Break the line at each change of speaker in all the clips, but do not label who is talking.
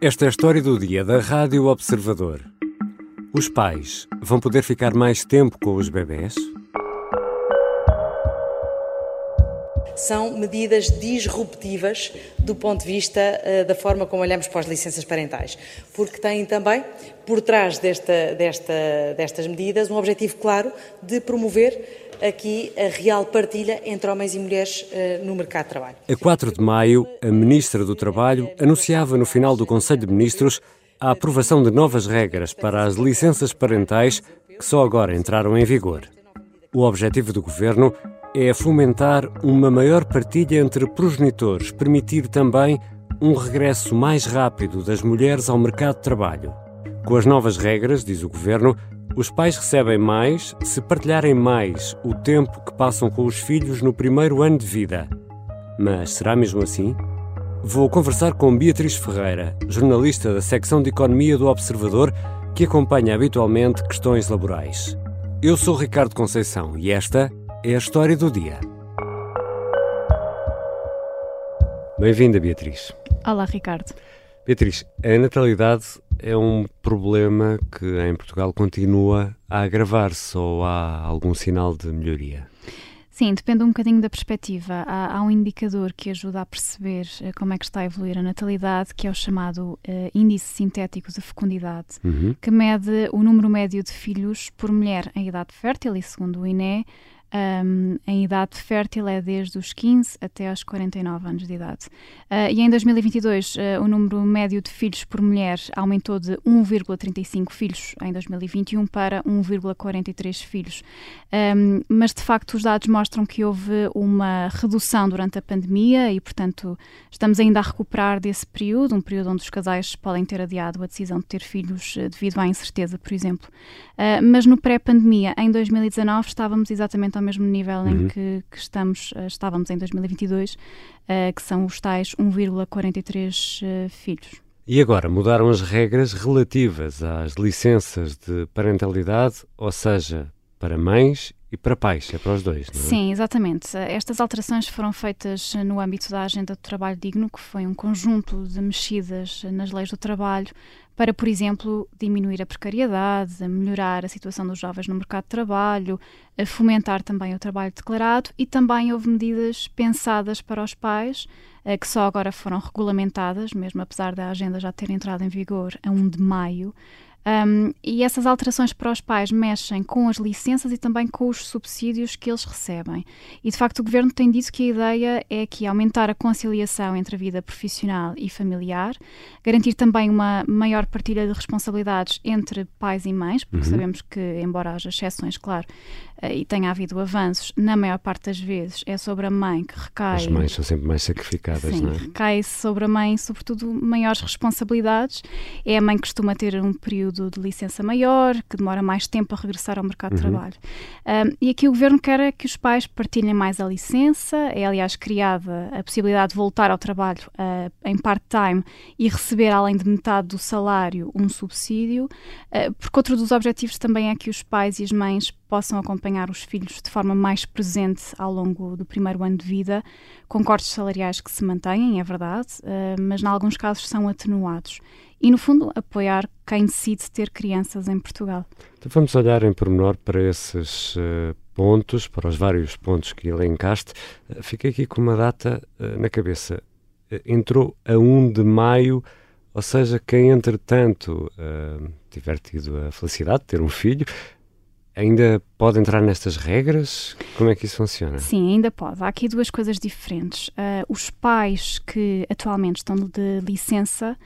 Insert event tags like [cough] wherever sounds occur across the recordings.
Esta é a história do dia da Rádio Observador. Os pais vão poder ficar mais tempo com os bebés?
São medidas disruptivas do ponto de vista uh, da forma como olhamos para as licenças parentais, porque têm também, por trás desta, desta, destas medidas, um objetivo claro de promover aqui a real partilha entre homens e mulheres uh, no mercado de trabalho.
A 4 de maio, a Ministra do Trabalho anunciava no final do Conselho de Ministros a aprovação de novas regras para as licenças parentais que só agora entraram em vigor. O objetivo do governo é fomentar uma maior partilha entre progenitores, permitir também um regresso mais rápido das mulheres ao mercado de trabalho. Com as novas regras, diz o governo, os pais recebem mais se partilharem mais o tempo que passam com os filhos no primeiro ano de vida. Mas será mesmo assim? Vou conversar com Beatriz Ferreira, jornalista da secção de Economia do Observador, que acompanha habitualmente questões laborais. Eu sou Ricardo Conceição e esta é a história do dia. Bem-vinda, Beatriz.
Olá, Ricardo.
Beatriz, a natalidade é um problema que em Portugal continua a agravar-se ou há algum sinal de melhoria?
Sim, depende um bocadinho da perspectiva. Há, há, um indicador que ajuda a perceber uh, como é que está a evoluir a natalidade, que é o chamado uh, Índice Sintético de Fecundidade, uhum. que mede o número médio de filhos por mulher em idade fértil e, segundo o INE, um, em idade fértil é desde os 15 até aos 49 anos de idade. Uh, e em 2022, uh, ah, o número médio de filhos por mulher aumentou de 1,35 filhos em 2021 para 1,43 filhos. Um, mas, de facto, os dados mostram que houve uma redução durante a pandemia e, portanto, estamos ainda a recuperar desse período, um período onde os casais podem ter adiado a decisão de ter filhos uh, devido à incerteza, por exemplo. mas no pré-pandemia, em 2019, estávamos exatamente ao mesmo nível uhum. em que, que estamos, uh, estávamos em 2022, uh, eh, que são os tais 1,43 uh, eh, filhos.
E agora mudaram as regras relativas às licenças de parentalidade, ou seja, para mães e para pais, é para os dois, não é?
Sim, exatamente. Estas alterações foram feitas no âmbito da Agenda do Trabalho Digno, que foi um conjunto de mexidas nas leis do trabalho para, por exemplo, diminuir a precariedade, melhorar a situação dos jovens no mercado de trabalho, fomentar também o trabalho declarado e também houve medidas pensadas para os pais eh, que só agora foram regulamentadas, mesmo apesar da agenda já ter entrado em vigor a 1 de maio, um, e essas alterações para os pais mexem com as licenças e também com os subsídios que eles recebem. E de facto o governo tem dito que a ideia é que aumentar a conciliação entre a vida profissional e familiar, garantir também uma maior partilha de responsabilidades entre pais e mães, porque uhum. sabemos que, embora haja exceções, claro, e tenha havido avanços, na maior parte das vezes é sobre a mãe que recai.
As mães são sempre mais sacrificadas,
sim,
não é?
Recai sobre a mãe, sobretudo, maiores responsabilidades. É a mãe que costuma ter um período de licença maior, que demora mais tempo a regressar ao mercado uhum. de trabalho. Um, e aqui o governo quer que os pais partilhem mais a licença. É, aliás, criada a possibilidade de voltar ao trabalho uh, em part-time e receber, além de metade do salário, um subsídio, uh, porque outro dos objetivos também é que os pais e as mães possam acompanhar os filhos de forma mais presente ao longo do primeiro ano de vida, com cortes salariais que se mantêm, é verdade, uh, mas em alguns casos são atenuados. E, no fundo, apoiar quem decide ter crianças em Portugal.
Então vamos olhar em pormenor para esses uh, pontos, para os vários pontos que elencaste. Uh, fiquei aqui com uma data na cabeça. entrou a 1 de maio, ou seja, quem entretanto tiver tido a felicidade de ter um filho, Ainda pode entrar nestas regras? Como é que isso funciona?
Sim, ainda pode. Há aqui duas coisas diferentes. Uh, os pais que atualmente estão de licença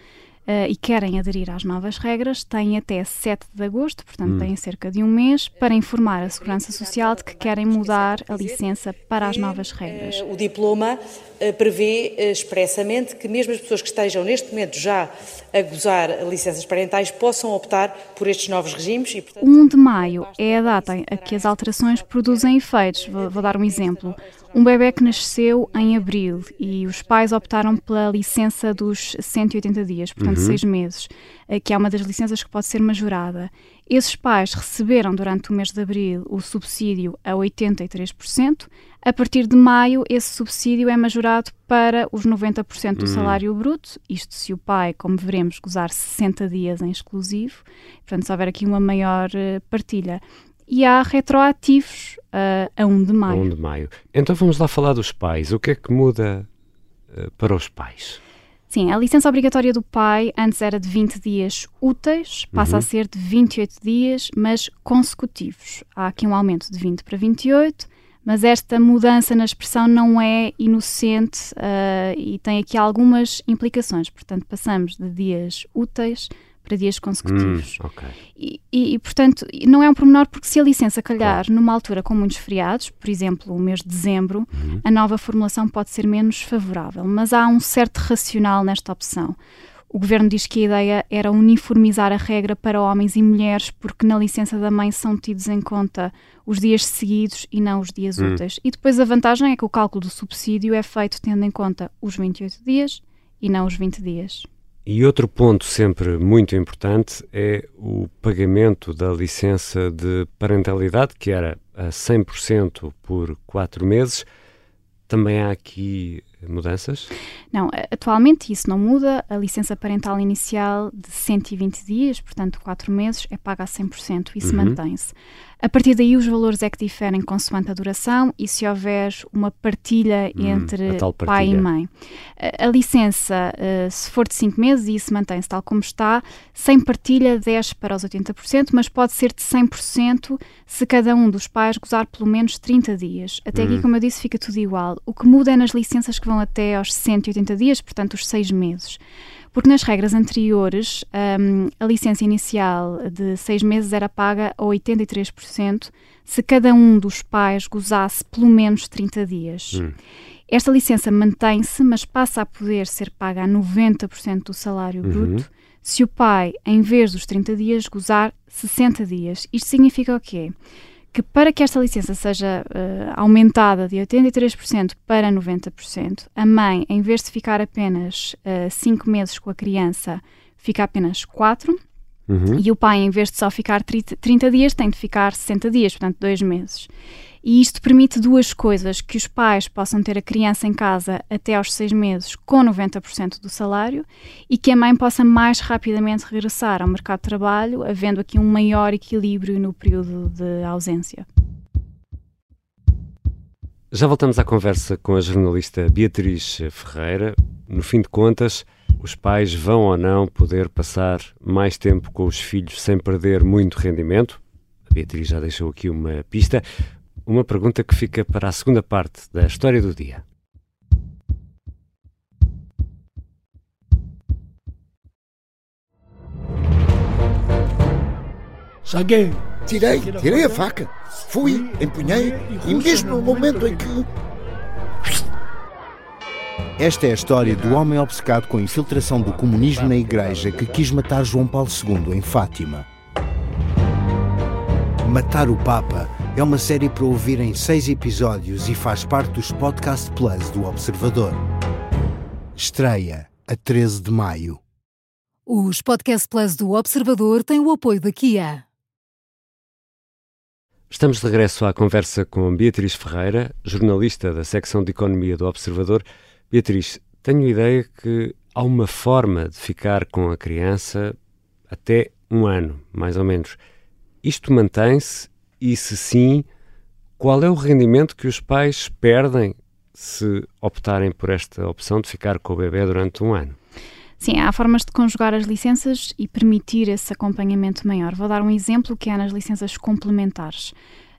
uh, e querem aderir às novas regras têm até 7 de agosto, portanto hum. têm cerca de um mês, para informar a Segurança Social de que querem mudar a licença para as novas regras.
O diploma uh, prevê expressamente que mesmo as pessoas que estejam neste momento já a gozar licenças parentais possam optar por estes novos regimes.
E, portanto, 1 de maio é a data a que as alterações produzem efeitos. Vou, vou dar um exemplo. Um bebê que nasceu em abril e os pais optaram pela licença dos 180 dias, portanto, uhum. seis meses, eh, que é uma das licenças que pode ser majorada. Esses pais receberam durante o mês de abril o subsídio a 83%. A partir de maio, esse subsídio é majorado para os 90% do hum. salário bruto. Isto se o pai, como veremos, gozar 60 dias em exclusivo. Portanto, se houver aqui uma maior eh, partilha e há retroativos uh, a 1 de maio.
A 1 de maio. Então vamos lá falar dos pais. O que é que muda uh, para os pais?
Sim, a licença obrigatória do pai antes era de 20 dias úteis, passa uhum. a ser de 28 dias, mas consecutivos. Há aqui um aumento de 20 para 28, mas esta mudança na expressão não é inocente uh, e tem aqui algumas implicações. Portanto, passamos de dias úteis para dias consecutivos.
Hum, okay.
e, e, e, portanto, não é um pormenor porque se a licença calhar claro. numa altura com muitos feriados, por exemplo, o mês de dezembro, uhum. a nova formulação pode ser menos favorável. Mas há um certo racional nesta opção. O governo diz que a ideia era uniformizar a regra para homens e mulheres, porque na licença da mãe são tidos em conta os dias seguidos e não os dias hum. úteis. E depois a vantagem é que o cálculo do subsídio é feito tendo em conta os 28 dias e não os 20 dias.
E outro ponto sempre muito importante é o pagamento da licença de parentalidade, que era a 100% por quatro meses. Também há aqui mudanças?
Não, atualmente isso não muda. A licença parental inicial de 120 dias, portanto 4 meses, é paga a 100%, isso uhum. mantém-se. A partir daí, os valores é que diferem consoante a duração e se houver uma partilha hum, entre partilha. pai e mãe. A, a licença, uh, se for de 5 meses, e isso mantém-se tal como está, sem partilha, 10 para os 80%, mas pode ser de 100% se cada um dos pais gozar pelo menos 30 dias. Até hum. aqui, como eu disse, fica tudo igual. O que muda é nas licenças que vão até aos 180 dias, portanto, os 6 meses porque nas regras anteriores um, a licença inicial de seis meses era paga a 83% se cada um dos pais gozasse pelo menos 30 dias. Hum. Esta licença mantém-se, mas passa a poder ser paga a 90% do salário uhum. bruto se o pai, em vez dos 30 dias, gozar 60 dias. Isto significa o quê? Que para que esta licença seja uh, aumentada de 83% para 90%, a mãe, em vez de ficar apenas 5 uh, meses com a criança, fica apenas 4. Uhum. E o pai, em vez de só ficar 30, 30 dias, tem de ficar 60 dias, portanto, 2 meses. E isto permite duas coisas: que os pais possam ter a criança em casa até aos seis meses com 90% do salário e que a mãe possa mais rapidamente regressar ao mercado de trabalho, havendo aqui um maior equilíbrio no período de ausência.
Já voltamos à conversa com a jornalista Beatriz Ferreira. No fim de contas, os pais vão ou não poder passar mais tempo com os filhos sem perder muito rendimento? A Beatriz já deixou aqui uma pista uma pergunta que fica para a segunda parte da história do dia.
Saguei. Tirei, tirei a faca. Fui, empunhei e mesmo no momento em que.
Esta é a história do homem obcecado com a infiltração do comunismo na igreja que quis matar João Paulo II em Fátima. Matar o Papa é uma série para ouvir em seis episódios e faz parte dos Podcast Plus do Observador. Estreia a 13 de maio.
Os Podcast Plus do Observador têm o apoio da Kia.
Estamos de regresso à conversa com Beatriz Ferreira, jornalista da secção de Economia do Observador. Beatriz, tenho ideia que há uma forma de ficar com a criança até um ano, mais ou menos. Isto mantém-se e, se sim, qual é o rendimento que os pais perdem se optarem por esta opção de ficar com o bebê durante um ano?
Sim, há formas de conjugar as licenças e permitir esse acompanhamento maior. Vou dar um exemplo que é nas licenças complementares.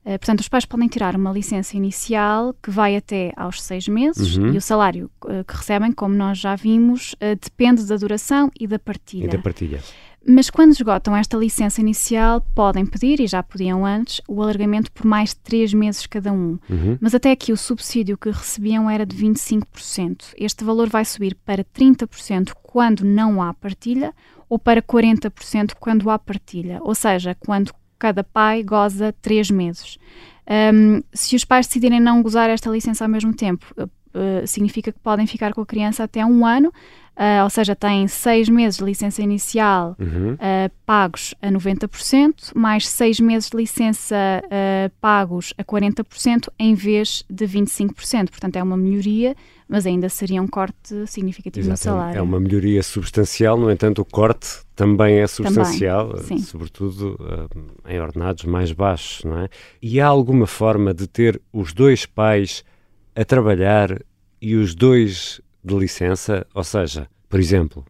Uh, portanto, os pais podem tirar uma licença inicial que vai até aos seis meses uhum. e o salário uh, que recebem, como nós já vimos, uh, depende da duração e da partilha.
E da partilha.
Mas quando esgotam esta licença inicial, podem pedir, e já podiam antes, o alargamento por mais de 3 meses cada um. Uhum. Mas até aqui o subsídio que recebiam era de 25%. Este valor vai subir para 30% quando não há partilha ou para 40% quando há partilha, ou seja, quando cada pai goza 3 meses. Um, se os pais decidirem não gozar esta licença ao mesmo tempo, uh, significa que podem ficar com a criança até um ano, Uh, ou seja, têm seis meses de licença inicial uhum. uh, pagos a 90%, mais seis meses de licença pagos a 40% em vez de 25%. Portanto, é uma melhoria, mas ainda seria um corte significativo Exato, no salário.
É uma melhoria substancial, no entanto, o corte também é substancial, também, sobretudo em ordenados mais baixos, não é? E há alguma forma de ter os dois pais a trabalhar e os dois de licença, ou seja, por exemplo,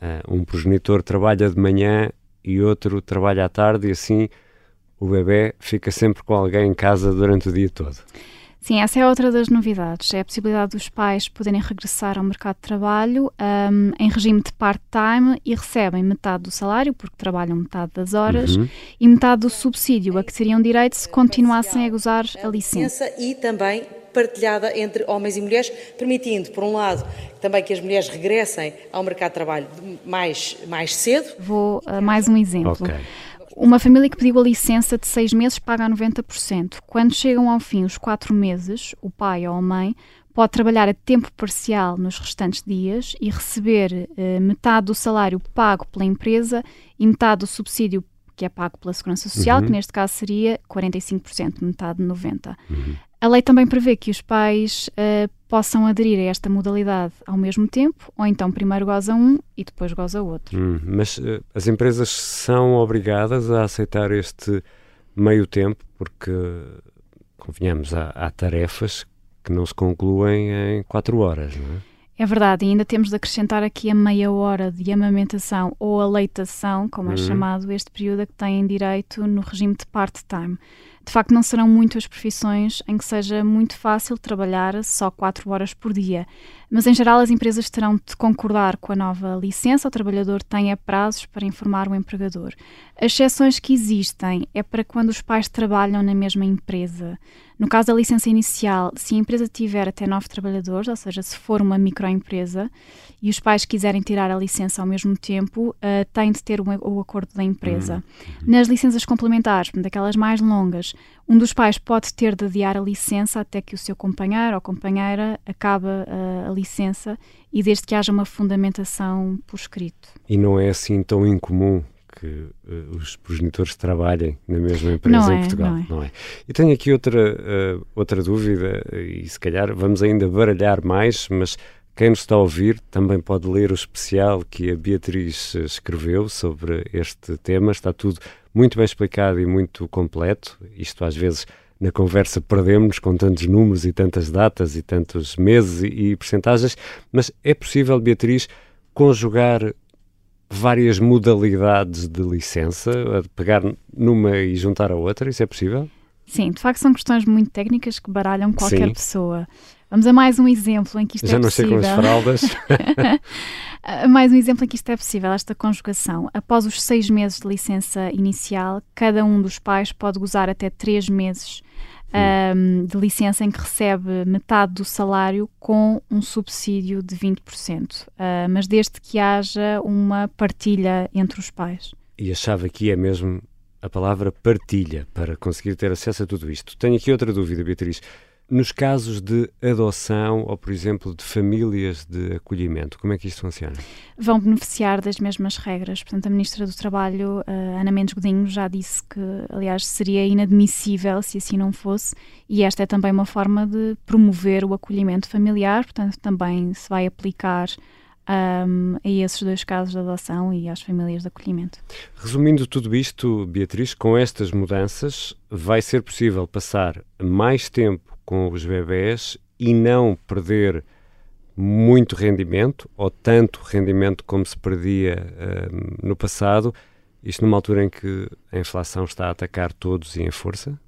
uh, um progenitor trabalha de manhã e outro trabalha à tarde e assim o bebê fica sempre com alguém em casa durante o dia todo.
Sim, essa é outra das novidades. É a possibilidade dos pais poderem regressar ao mercado de trabalho um, em regime de part-time e recebem metade do salário, porque trabalham metade das horas, uhum. e metade do subsídio a que teriam direito se continuassem a gozar a licença.
E também partilhada entre homens e mulheres, permitindo, por um lado, também que as mulheres regressem ao mercado de trabalho mais, mais cedo.
Vou a uh, mais um exemplo. Okay. Uma família que pediu a licença de seis meses paga a 90%. Quando chegam ao fim os quatro meses, o pai ou a mãe pode trabalhar a tempo parcial nos restantes dias e receber eh, metade do salário pago pela empresa e metade do subsídio que é pago pela Segurança Social, uhum. que neste caso seria 45%, metade de 90%. Uhum. A lei também prevê que os pais uh, possam aderir a esta modalidade ao mesmo tempo, ou então primeiro goza um e depois goza outro.
Hum, mas uh, as empresas são obrigadas a aceitar este meio tempo, porque, convenhamos, há, há tarefas que não se concluem em quatro horas, não é?
É verdade, e ainda temos de acrescentar aqui a meia hora de amamentação ou aleitação, como é uhum. chamado este período a que têm direito no regime de part-time de facto não serão muitas profissões em que seja muito fácil trabalhar só 4 horas por dia. Mas em geral as empresas terão de concordar com a nova licença, o trabalhador tenha prazos para informar o empregador. As exceções que existem é para quando os pais trabalham na mesma empresa. No caso da licença inicial, se a empresa tiver até nove trabalhadores, ou seja, se for uma microempresa, e os pais quiserem tirar a licença ao mesmo tempo, uh, têm de ter o, o acordo da empresa. Uhum. Nas licenças complementares, daquelas mais longas, um dos pais pode ter de adiar a licença até que o seu companheiro ou companheira acabe uh, a licença e desde que haja uma fundamentação por escrito.
E não é assim tão incomum que uh, os progenitores trabalhem na mesma empresa
não
em é, Portugal,
não é.
não é. E tenho aqui outra, uh, outra dúvida, e se calhar vamos ainda baralhar mais, mas quem nos está a ouvir também pode ler o especial que a Beatriz escreveu sobre este tema. Está tudo muito bem explicado e muito completo. Isto às vezes na conversa perdemos com tantos números e tantas datas e tantos meses e, e percentagens, mas é possível, Beatriz, conjugar várias modalidades de licença, pegar numa e juntar a outra? Isso é possível?
Sim, de facto são questões muito técnicas que baralham qualquer Sim. pessoa. Vamos a mais um exemplo em que isto
Já
é possível.
Já não sei com as fraldas. [laughs]
mais um exemplo em que isto é possível, esta conjugação. Após os seis meses de licença inicial, cada um dos pais pode gozar até três meses um, de licença em que recebe metade do salário com um subsídio de 20%, uh, mas desde que haja uma partilha entre os pais.
E a chave aqui é mesmo a palavra partilha para conseguir ter acesso a tudo isto. Tenho aqui outra dúvida, Beatriz. Nos casos de adoção ou, por exemplo, de famílias de acolhimento, como é que isto funciona?
Vão beneficiar das mesmas regras. Portanto, a Ministra do Trabalho, uh, Ana Mendes Godinho, já disse que, aliás, seria inadmissível se assim não fosse, e esta é também uma forma de promover o acolhimento familiar, portanto, também se vai aplicar um, a esses dois casos de adoção e às famílias de acolhimento.
Resumindo tudo isto, Beatriz, com estas mudanças vai ser possível passar mais tempo com os bebés e não perder muito rendimento ou tanto rendimento como se perdia um, no passado, isto numa altura em que a inflação está a atacar todos e em força?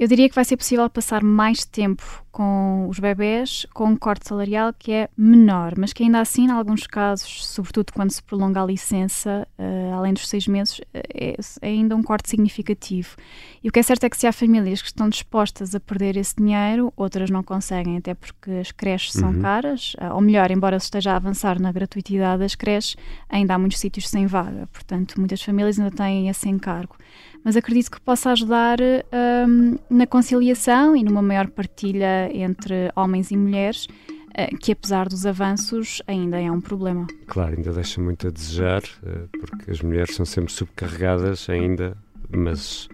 Eu diria que vai ser possível passar mais tempo com os bebés com um corte salarial que é menor, mas que ainda assim, em alguns casos, sobretudo quando se prolonga a licença, uh, além dos seis meses, é, é, ainda um corte significativo. E o que é certo é que se há famílias que estão dispostas a perder esse dinheiro, outras não conseguem, até porque as creches são uhum. caras, uh, ou melhor, embora se esteja a avançar na gratuitidade das creches, ainda há muitos sítios sem vaga, portanto, muitas famílias ainda têm esse encargo. Mas acredito que possa ajudar. Um, na conciliação e numa maior partilha entre homens e mulheres, uh, que apesar dos avanços ainda é um problema.
Claro, ainda deixa muito a desejar, uh, porque as mulheres são sempre subcarregadas ainda, mas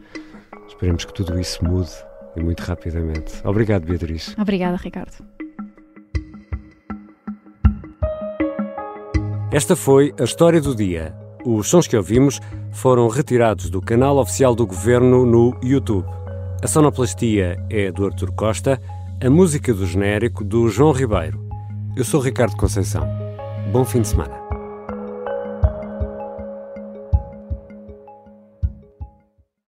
esperemos que tudo isso mude e muito rapidamente. Obrigado, Beatriz.
Obrigada, Ricardo.
Esta foi a história do dia. Os sons que ouvimos foram retirados do canal oficial do governo no YouTube. A sonoplastia é do Artur Costa, a música do genérico do João Ribeiro. Eu sou Ricardo Conceição. Bom fim de semana.